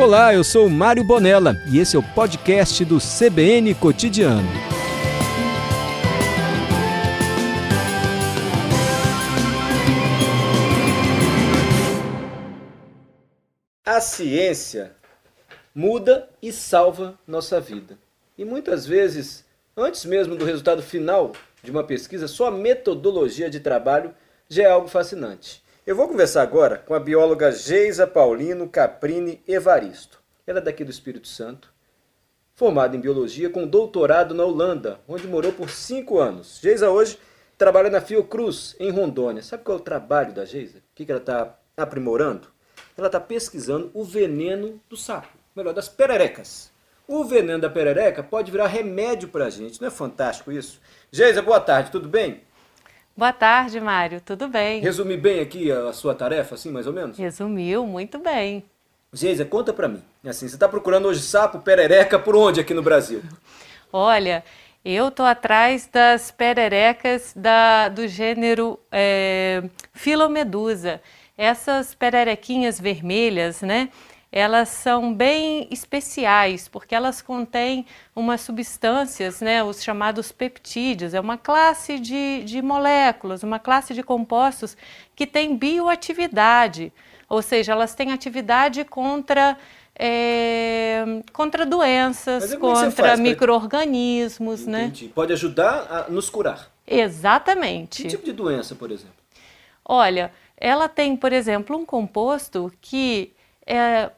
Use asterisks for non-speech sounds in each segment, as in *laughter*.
Olá, eu sou Mário Bonella e esse é o podcast do CBN Cotidiano. A ciência muda e salva nossa vida. E muitas vezes, antes mesmo do resultado final de uma pesquisa, só a metodologia de trabalho já é algo fascinante. Eu vou conversar agora com a bióloga Geisa Paulino Caprini Evaristo. Ela é daqui do Espírito Santo, formada em biologia com doutorado na Holanda, onde morou por cinco anos. Geisa hoje trabalha na Fiocruz, em Rondônia. Sabe qual é o trabalho da Geisa? O que ela está aprimorando? Ela está pesquisando o veneno do sapo, melhor, das pererecas. O veneno da perereca pode virar remédio para a gente. Não é fantástico isso? Geisa, boa tarde, tudo bem? Boa tarde, Mário. Tudo bem? Resumi bem aqui a sua tarefa, assim, mais ou menos? Resumiu muito bem. Geisa, conta pra mim. Assim, você está procurando hoje sapo, perereca, por onde aqui no Brasil? Olha, eu tô atrás das pererecas da, do gênero é, Filomedusa. Essas pererequinhas vermelhas, né? Elas são bem especiais, porque elas contêm umas substâncias, né, os chamados peptídeos, é uma classe de, de moléculas, uma classe de compostos que tem bioatividade, ou seja, elas têm atividade contra é, contra doenças, é contra micro-organismos, né? Pode ajudar a nos curar. Exatamente. Que tipo de doença, por exemplo? Olha, ela tem, por exemplo, um composto que é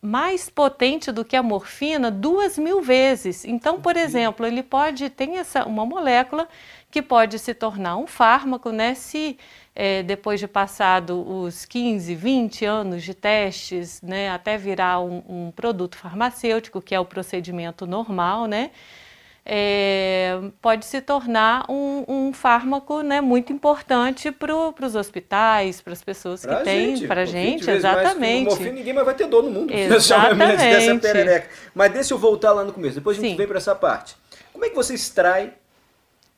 mais potente do que a morfina duas mil vezes. Então, por exemplo, ele pode tem essa uma molécula que pode se tornar um fármaco, né? Se é, depois de passado os 15, 20 anos de testes, né, até virar um, um produto farmacêutico, que é o procedimento normal, né? É, pode se tornar um, um fármaco né, muito importante para os hospitais, para as pessoas pra que têm, para a gente, exatamente. Mais, morfina, ninguém mais vai ter dor no mundo. *laughs* Exatamente. dessa perereca. Mas deixa eu voltar lá no começo, depois a gente Sim. vem para essa parte. Como é que você extrai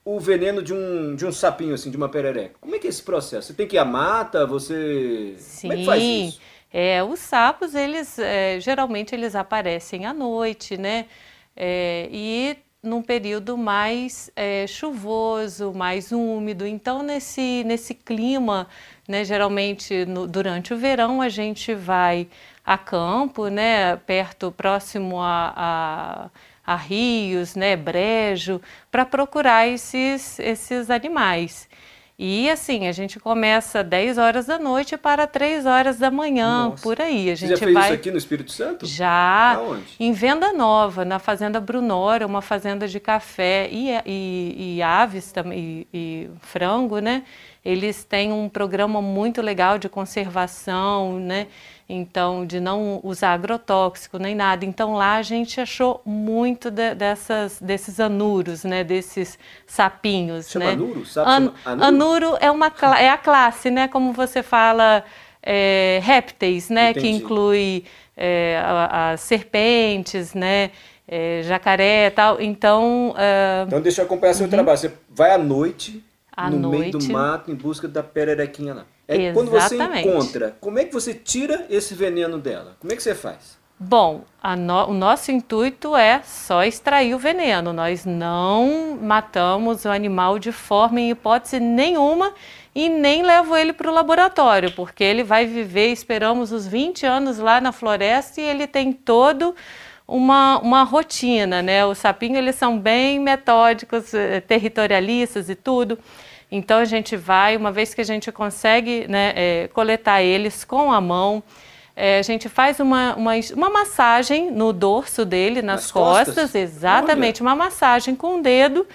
o veneno de um, de um sapinho, assim, de uma perereca? Como é que é esse processo? Você tem que ir à mata, você... Sim. Como é que faz isso? É, os sapos, eles, é, geralmente, eles aparecem à noite, né? É, e num período mais é, chuvoso, mais úmido. Então, nesse, nesse clima, né, geralmente no, durante o verão, a gente vai a campo, né, perto, próximo a, a, a rios, né, brejo, para procurar esses, esses animais. E assim, a gente começa 10 horas da noite para 3 horas da manhã, Nossa. por aí. A gente Você já fez vai... isso aqui no Espírito Santo? Já. Aonde? Em Venda Nova, na Fazenda Brunora, uma fazenda de café e, e, e aves também, e, e frango, né? Eles têm um programa muito legal de conservação, né? Então, de não usar agrotóxico nem nada. Então, lá a gente achou muito de, dessas, desses anuros, né? Desses sapinhos, chama né? Anuro? Sabe An anuro? anuro é, uma, é a classe, né? Como você fala, é, répteis, né? Entendi. Que inclui é, as serpentes, né? É, jacaré e tal. Então. Uh... Então, deixa eu acompanhar seu uhum. trabalho. Você vai à noite à no noite. meio do mato em busca da pererequinha lá. É Exatamente. quando você encontra, como é que você tira esse veneno dela? Como é que você faz? Bom, no, o nosso intuito é só extrair o veneno. Nós não matamos o animal de forma em hipótese nenhuma e nem levo ele para o laboratório, porque ele vai viver, esperamos, os 20 anos lá na floresta e ele tem todo uma, uma rotina, né? Os sapinhos, eles são bem metódicos, eh, territorialistas e tudo. Então a gente vai, uma vez que a gente consegue né, é, coletar eles com a mão, é, a gente faz uma, uma, uma, massagem no dorso dele, nas, nas costas, costas, exatamente, Olha. uma massagem com o dedo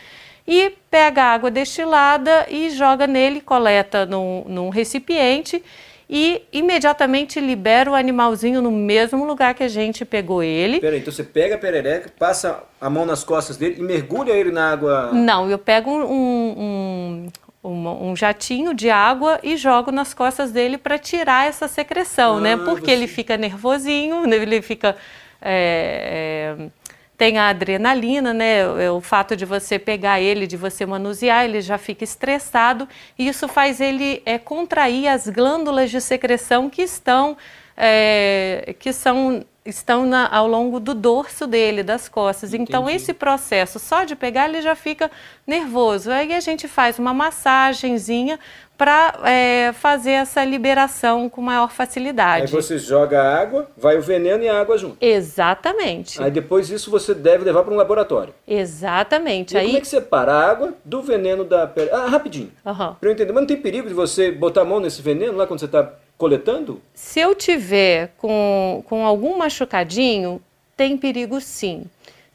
e pega a água destilada e joga nele, coleta num, num recipiente e imediatamente libera o animalzinho no mesmo lugar que a gente pegou ele. Peraí, então você pega a perereca, passa a mão nas costas dele e mergulha ele na água? Não, eu pego um, um, um, um jatinho de água e jogo nas costas dele para tirar essa secreção, né? ah, né? Porque você... ele fica nervosinho, *laughs* ele fica... É, é, tem a adrenalina, né? É o fato de você pegar ele, de você manusear, ele já fica estressado e isso faz ele é, contrair as glândulas de secreção que estão, é, que são estão na, ao longo do dorso dele, das costas. Então, Entendi. Então, esse processo só de pegar, ele já fica nervoso. Aí a gente faz uma massagenzinha para é, fazer essa liberação com maior facilidade. Aí você joga a água, vai o veneno e a água junto. Exatamente. Aí depois isso você deve levar para um laboratório. Exatamente. E aí... como é que separa a água do veneno da pele? Ah, rapidinho. Uhum. Para eu entender, mas não tem perigo de você botar a mão nesse veneno lá quando você está coletando? Se eu tiver com, com algum machucadinho, tem perigo sim.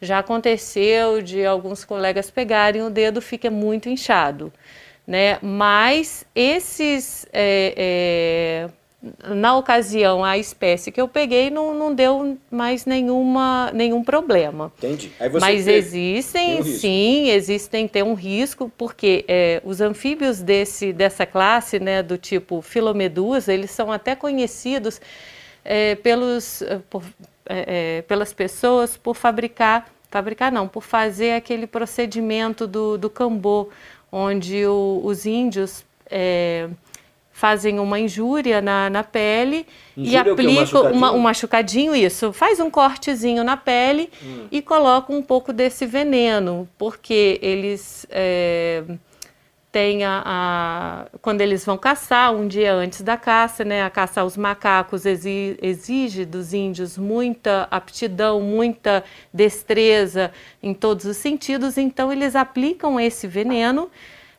Já aconteceu de alguns colegas pegarem o dedo, fica muito inchado né? Mas esses, é, é, na ocasião, a espécie que eu peguei não, não deu mais nenhuma, nenhum problema. Entendi. Mas existem, um sim, existem, tem um risco, porque é, os anfíbios desse, dessa classe, né, do tipo filomedusa, eles são até conhecidos é, pelos, é, por, é, é, pelas pessoas por fabricar, fabricar não, por fazer aquele procedimento do, do cambô, onde o, os índios é, fazem uma injúria na, na pele injúria e aplicam um, uma, um machucadinho, isso, faz um cortezinho na pele hum. e coloca um pouco desse veneno, porque eles é, têm a, a, quando eles vão caçar, um dia antes da caça, né, a caça aos macacos exige, exige dos índios muita aptidão, muita destreza em todos os sentidos, então eles aplicam esse veneno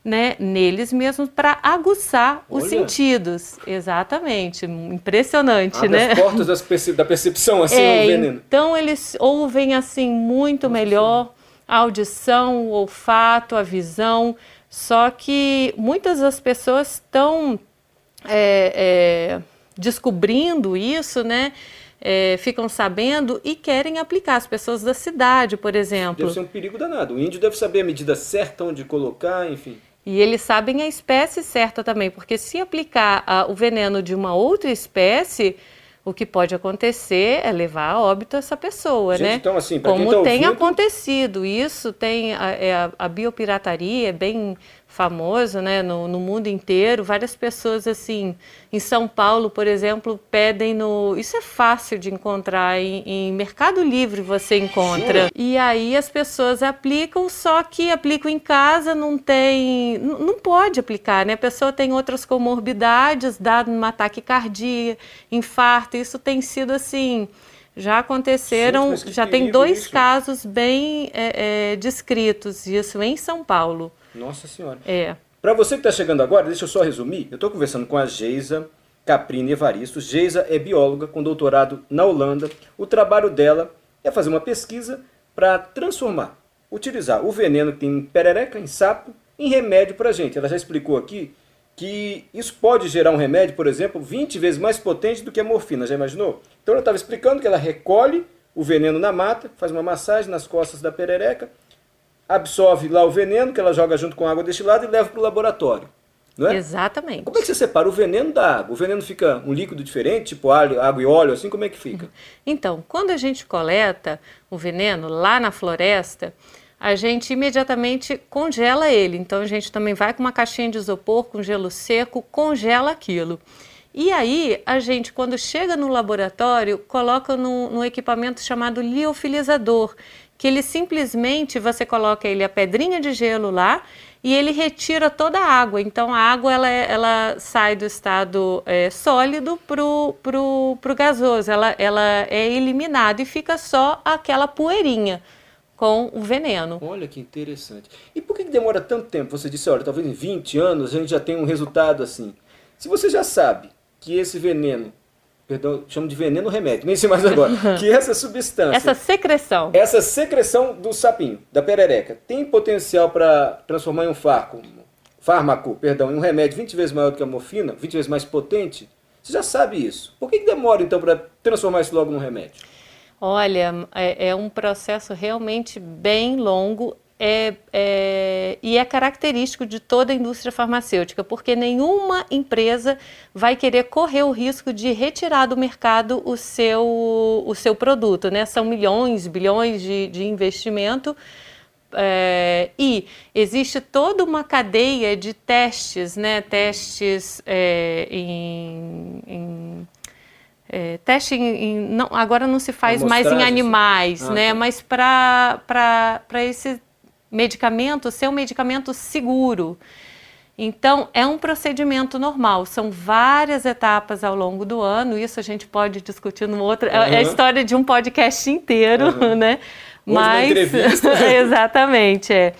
né, neles mesmos para aguçar Olha. os sentidos. Exatamente, impressionante, Abre né? As portas perce da percepção assim é, no veneno. Então eles ouvem assim muito Nossa, melhor a audição, o olfato, a visão. Só que muitas das pessoas estão é, é, descobrindo isso, né? É, ficam sabendo e querem aplicar. As pessoas da cidade, por exemplo. Deve ser um perigo danado. O índio deve saber a medida certa, onde colocar, enfim. E eles sabem a espécie certa também, porque se aplicar uh, o veneno de uma outra espécie, o que pode acontecer é levar a óbito essa pessoa, Gente, né? Então, assim, Como tá tem ouvindo... acontecido, isso tem a, é a, a biopirataria é bem famoso, né, no, no, mundo inteiro. Várias pessoas, assim, em São Paulo, por exemplo, pedem no. Isso é fácil de encontrar, em, em Mercado Livre você encontra. Sim. E aí as pessoas aplicam, só que aplicam em casa, não tem. Não pode aplicar, né? A pessoa tem outras comorbidades, dado um ataque cardíaco, infarto. Isso tem sido assim. Já aconteceram, Gente, já tem dois isso. casos bem é, é, descritos, isso em São Paulo. Nossa Senhora. É. Para você que está chegando agora, deixa eu só resumir. Eu estou conversando com a Geisa Caprini Evaristo. Geisa é bióloga com doutorado na Holanda. O trabalho dela é fazer uma pesquisa para transformar, utilizar o veneno que tem em perereca, em sapo, em remédio para a gente. Ela já explicou aqui que isso pode gerar um remédio, por exemplo, 20 vezes mais potente do que a morfina. Já imaginou? Então ela estava explicando que ela recolhe o veneno na mata, faz uma massagem nas costas da perereca absorve lá o veneno que ela joga junto com a água destilada e leva para o laboratório. Não é? Exatamente. Como é que você separa o veneno da água? O veneno fica um líquido diferente, tipo água e óleo, assim? Como é que fica? *laughs* Então, quando a gente coleta o veneno lá na floresta, a gente imediatamente congela ele. Então, a gente também vai com uma caixinha de isopor com gelo seco, congela aquilo. E aí, a gente, quando chega no laboratório, coloca num, equipamento chamado liofilizador, que ele simplesmente você coloca ele a pedrinha de gelo lá e ele retira toda a água. Então a água ela, é, ela sai do estado é, sólido pro, pro gasoso, ela, ela é eliminada e fica só aquela poeirinha com o veneno. Olha que interessante. E por que demora tanto tempo? Você disse, olha, talvez em 20 anos a gente já tenha um resultado assim. Se você já sabe que esse veneno perdão, chamo de veneno remédio, nem sei mais agora, *laughs* que essa substância, essa secreção, essa secreção do sapinho, da perereca, tem potencial para transformar em um fármaco, fármaco, perdão, em um remédio 20 vezes maior do que a morfina, 20 vezes mais potente? Você já sabe isso. Por que, que demora então para transformar isso logo num remédio? Olha, é, é um processo realmente bem longo é, é, e é característico de toda a indústria farmacêutica, porque nenhuma empresa vai querer correr o risco de retirar do mercado o seu, o seu produto. Né? São milhões, bilhões de, de investimento. É, e existe toda uma cadeia de testes, né? testes é, em, em é, teste em, não, agora não se faz mais em animais, ah, né? Tá. Mas para esse medicamento ser um medicamento seguro. Então, é um procedimento normal, são várias etapas ao longo do ano, isso a gente pode discutir no outro. Uhum. É a história de um podcast inteiro, uhum. né? Mas. *laughs* exatamente, é.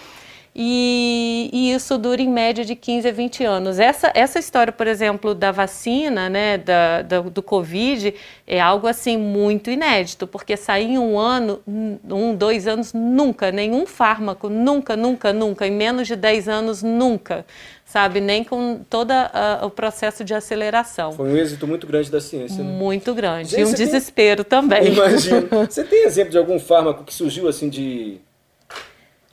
E, e, isso dura em média de 15 a 20 anos. Essa, essa história, por exemplo, da vacina, né, da, da, do Covid, é algo assim muito inédito, porque sair em um ano, um, dois anos, nunca, nenhum fármaco, nunca, nunca, nunca, em menos de 10 anos, nunca, sabe? Nem com todo o processo de aceleração. Foi um êxito muito grande da ciência. Né? Muito grande. Gente, e um desespero tem... também. Imagino. *laughs* Você tem exemplo de algum fármaco que surgiu assim de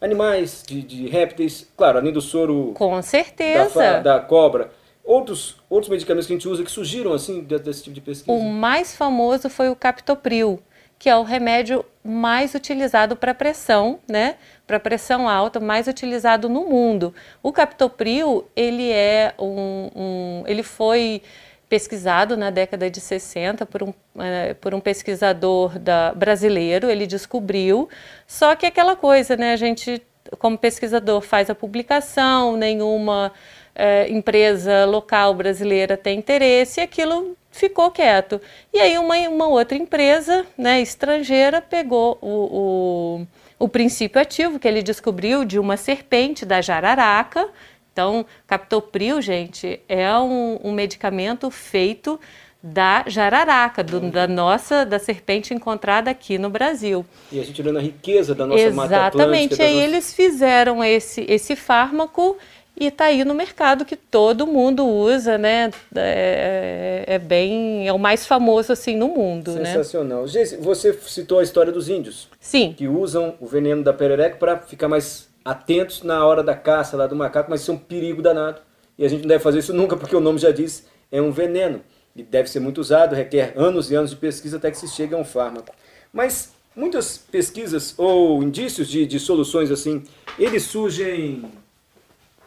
animais, de, de répteis, claro, além do soro. Com certeza. Da, da, cobra. Outros, outros medicamentos que a gente usa que surgiram assim desse tipo de pesquisa? O mais famoso foi o captopril, que é o remédio mais utilizado para pressão, né? Para pressão alta, mais utilizado no mundo. O captopril, ele é um, um ele foi pesquisado na década de 60 por um, é, por um pesquisador da, brasileiro, ele descobriu, só que aquela coisa, né, a gente, como pesquisador, faz a publicação, nenhuma é, empresa local brasileira tem interesse, e aquilo ficou quieto. E aí uma, uma outra empresa né, estrangeira pegou o, o, o princípio ativo que ele descobriu de uma serpente da jararaca, então, captopril, gente, é um, um medicamento feito da jararaca, do, da nossa, da serpente encontrada aqui no Brasil. E a gente olhando a riqueza da nossa Exatamente. mata Exatamente, aí nossa... eles fizeram esse, esse fármaco e está aí no mercado que todo mundo usa, né? É, é, bem, é o mais famoso assim no mundo, né? Sensacional. né? você citou a história dos índios. Sim. Que usam o veneno da perereca para ficar mais atentos na hora da caça lá do macaco, mas isso é um perigo danado. E a gente não deve fazer isso nunca, porque o nome já diz, é um veneno. E deve ser muito usado, requer anos e anos de pesquisa até que se chegue a um fármaco. Mas muitas pesquisas ou indícios de, de soluções assim, eles surgem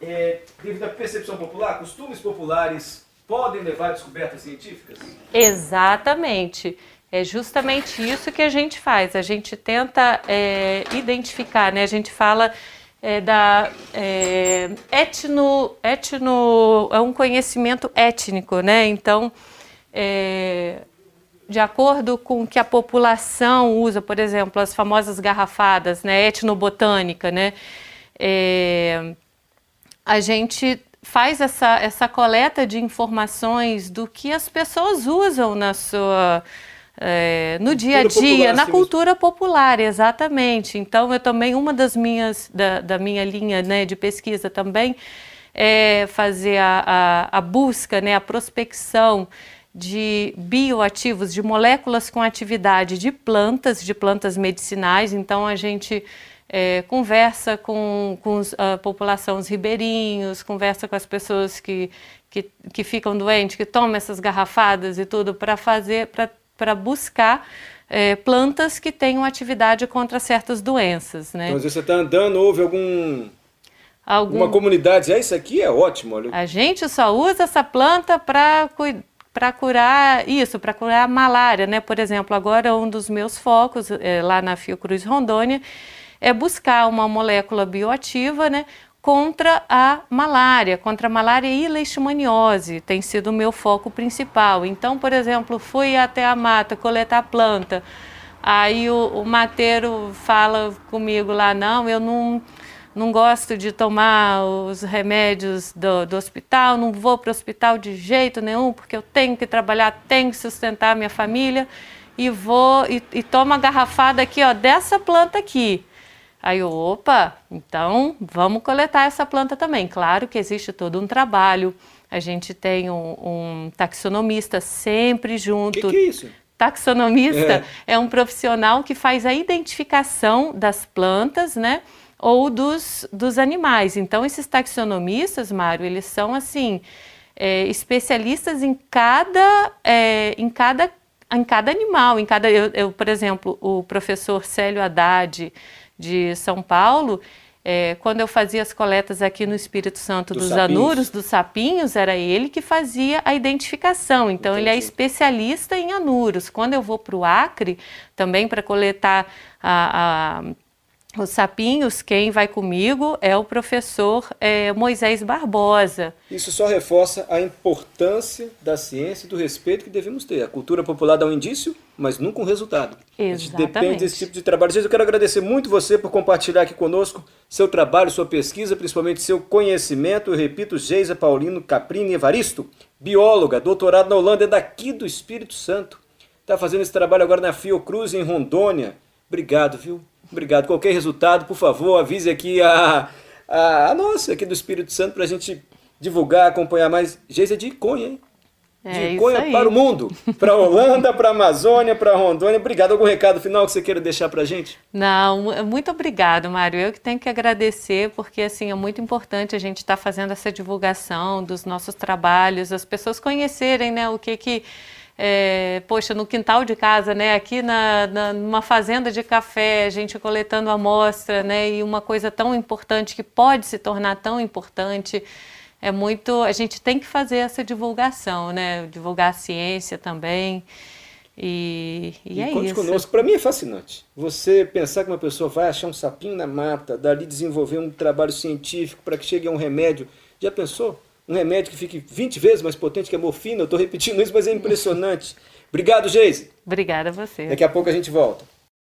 é, devido à percepção popular, costumes populares podem levar a descobertas científicas? Exatamente. É justamente isso que a gente faz. A gente tenta é, identificar, né? A gente fala é, da é, etno, etno é um conhecimento étnico, né? Então, é, de acordo com o que a população usa, por exemplo, as famosas garrafadas, né? Etnobotânica, né? É, a gente faz essa, essa coleta de informações do que as pessoas usam na sua é, no dia a dia, na cultura popular, exatamente. Então, eu também, uma das minhas, da, da minha linha né, de pesquisa também é fazer a, a, a busca, né, a prospecção de bioativos, de moléculas com atividade de plantas, de plantas medicinais. Então, a gente é, conversa com, com a população, os ribeirinhos, conversa com as pessoas que, que, que ficam doentes, que tomam essas garrafadas e tudo, para fazer, para para buscar é, plantas que tenham atividade contra certas doenças. Né? Então, às vezes você está andando, houve algum Algum... Uma comunidade, é isso aqui é ótimo. Olha. A gente só usa essa planta para para curar isso, para curar a malária, né? Por exemplo, agora um dos meus focos é, lá na Fiocruz Rondônia é buscar uma molécula bioativa, né? Contra a malária, contra a malária e leishmaniose, tem sido o meu foco principal. Então, por exemplo, fui até a mata coletar planta, aí o, o mateiro fala comigo lá, não, eu não, não gosto de tomar os remédios do, do hospital, não vou para o hospital de jeito nenhum, porque eu tenho que trabalhar, tenho que sustentar a minha família, e vou e, e tomo a garrafada aqui, ó, dessa planta aqui. Aí eu, opa, então vamos coletar essa planta também. Claro que existe todo um trabalho. A gente tem um, um taxonomista sempre junto. O que, que, é isso? Taxonomista é. é um profissional que faz a identificação das plantas, né? Ou dos, dos animais. Então, esses taxonomistas, Mário, eles são assim é, especialistas em cada, é, em cada em cada animal, em cada eu, eu, por exemplo, o professor Célio Haddad, de São Paulo, É, quando eu fazia as coletas aqui no Espírito Santo dos, anuros, dos sapinhos, era ele que fazia a identificação. Então, ele é Entendi. especialista em anuros. Quando eu vou para o Acre, também para coletar a- a- os sapinhos, quem vai comigo é o professor é, Moisés Barbosa. Isso só reforça a importância da ciência e do respeito que devemos ter. A cultura popular dá um indício, mas nunca um resultado. A gente depende Exatamente. desse tipo de trabalho. Gente, eu quero agradecer muito você por compartilhar aqui conosco seu trabalho, sua pesquisa, principalmente seu conhecimento. Eu repito, Geisa Paulino Caprini Evaristo, bióloga, doutorado na Holanda, é daqui do Espírito Santo. Está fazendo esse trabalho agora na Fiocruz, em Rondônia. Obrigado, viu? Obrigado. Qualquer resultado, por favor, avise aqui a, a, a nossa aqui do Espírito Santo para a gente divulgar, acompanhar mais. Geisa é de Iconha, hein? É de Iconha aí. para o mundo. Para a Holanda, para a Amazônia, para Rondônia. Obrigado. Algum recado final que você queira deixar para a gente? Não, mu- muito obrigado, Mário. Eu que tenho que agradecer, porque assim é muito importante a gente estar fazendo essa divulgação dos nossos trabalhos, as pessoas conhecerem, né, o que que é, poxa, no quintal de casa, né, aqui na, na- numa fazenda de café, a gente coletando amostra, né, e uma coisa tão importante que pode se tornar tão importante. É muito, a gente tem que fazer essa divulgação, né, divulgar a ciência também. E, e, é conte isso. conosco. Para mim é fascinante. Você pensar que uma pessoa vai achar um sapinho na mata, dali desenvolver um trabalho científico para que chegue a um remédio. Já pensou? Um remédio que fique 20 vezes mais potente que a morfina. Eu estou repetindo isso, mas é impressionante. *laughs* Obrigado, Geise. Obrigada a você. Daqui a pouco a gente volta.